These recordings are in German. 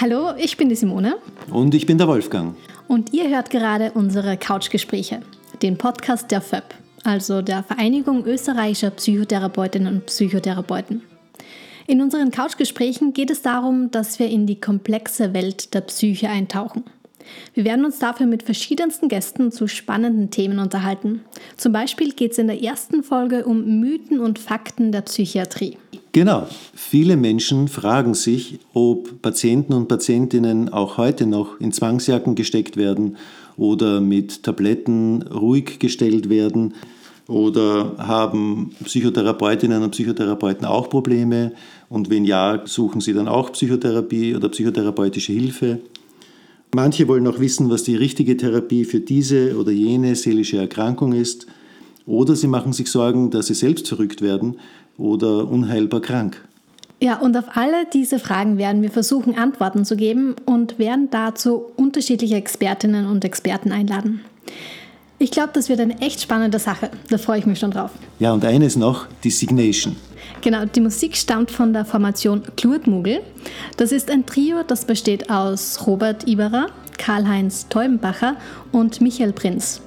Hallo, ich bin die Simone. Und ich bin der Wolfgang. Und ihr hört gerade unsere Couchgespräche, den Podcast der FÖP, also der Vereinigung österreichischer Psychotherapeutinnen und Psychotherapeuten. In unseren Couchgesprächen geht es darum, dass wir in die komplexe Welt der Psyche eintauchen. Wir werden uns dafür mit verschiedensten Gästen zu spannenden Themen unterhalten. Zum Beispiel geht es in der ersten Folge um Mythen und Fakten der Psychiatrie. Genau. Viele Menschen fragen sich, ob Patienten und Patientinnen auch heute noch in Zwangsjacken gesteckt werden oder mit Tabletten ruhig gestellt werden. Oder haben Psychotherapeutinnen und Psychotherapeuten auch Probleme? Und wenn ja, suchen sie dann auch Psychotherapie oder psychotherapeutische Hilfe? Manche wollen auch wissen, was die richtige Therapie für diese oder jene seelische Erkrankung ist. Oder sie machen sich Sorgen, dass sie selbst verrückt werden oder unheilbar krank. Ja, und auf alle diese Fragen werden wir versuchen, Antworten zu geben und werden dazu unterschiedliche Expertinnen und Experten einladen. Ich glaube, das wird eine echt spannende Sache. Da freue ich mich schon drauf. Ja, und eines noch, die Signation. Genau, die Musik stammt von der Formation Klurtmugel. Das ist ein Trio, das besteht aus Robert Iberer, Karl-Heinz Teubenbacher und Michael Prinz.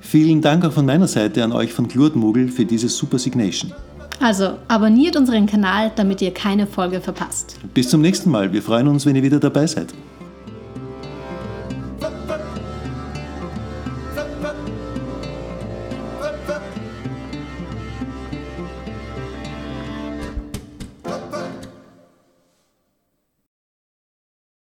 Vielen Dank auch von meiner Seite an euch von Klurtmugel für diese super Signation. Also abonniert unseren Kanal, damit ihr keine Folge verpasst. Bis zum nächsten Mal. Wir freuen uns, wenn ihr wieder dabei seid.